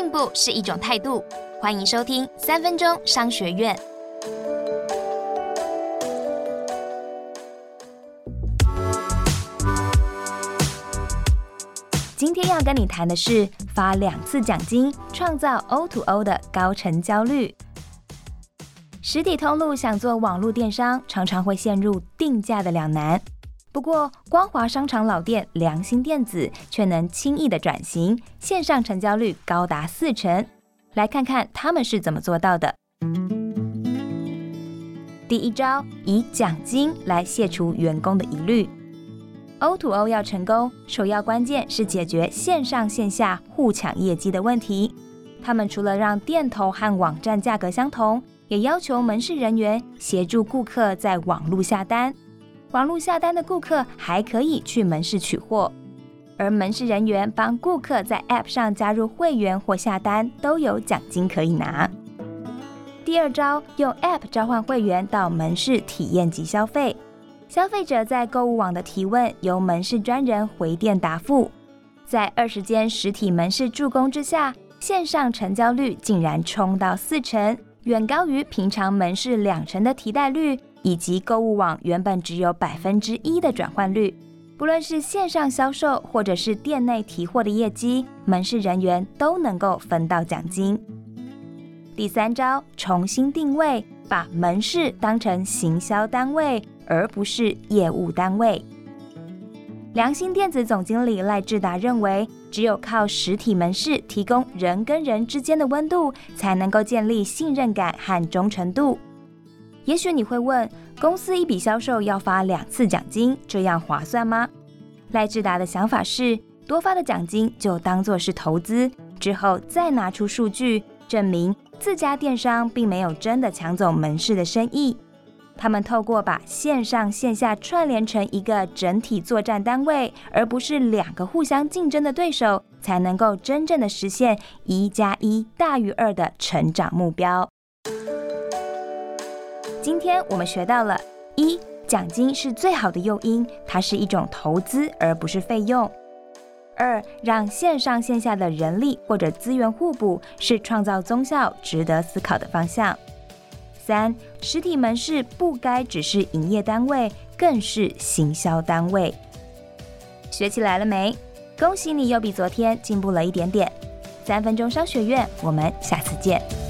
进步是一种态度。欢迎收听三分钟商学院。今天要跟你谈的是发两次奖金，创造 O to O 的高成交率。实体通路想做网络电商，常常会陷入定价的两难。不过，光华商场老店良心电子却能轻易的转型，线上成交率高达四成。来看看他们是怎么做到的。第一招，以奖金来卸除员工的疑虑。O to O 要成功，首要关键是解决线上线下互抢业绩的问题。他们除了让店头和网站价格相同，也要求门市人员协助顾客在网络下单。网络下单的顾客还可以去门市取货，而门市人员帮顾客在 App 上加入会员或下单，都有奖金可以拿。第二招，用 App 召唤会员到门市体验及消费。消费者在购物网的提问，由门市专人回电答复。在二十间实体门市助攻之下，线上成交率竟然冲到四成，远高于平常门市两成的提代率，以及购物网原本只有百分之一的转换率。不论是线上销售，或者是店内提货的业绩，门市人员都能够分到奖金。第三招，重新定位，把门市当成行销单位。而不是业务单位。良心电子总经理赖志达认为，只有靠实体门市提供人跟人之间的温度，才能够建立信任感和忠诚度。也许你会问，公司一笔销售要发两次奖金，这样划算吗？赖志达的想法是，多发的奖金就当做是投资，之后再拿出数据证明自家电商并没有真的抢走门市的生意。他们透过把线上线下串联成一个整体作战单位，而不是两个互相竞争的对手，才能够真正的实现一加一大于二的成长目标。今天我们学到了：一、奖金是最好的诱因，它是一种投资而不是费用；二、让线上线下的人力或者资源互补，是创造综效值得思考的方向。三，实体门市不该只是营业单位，更是行销单位。学起来了没？恭喜你又比昨天进步了一点点。三分钟商学院，我们下次见。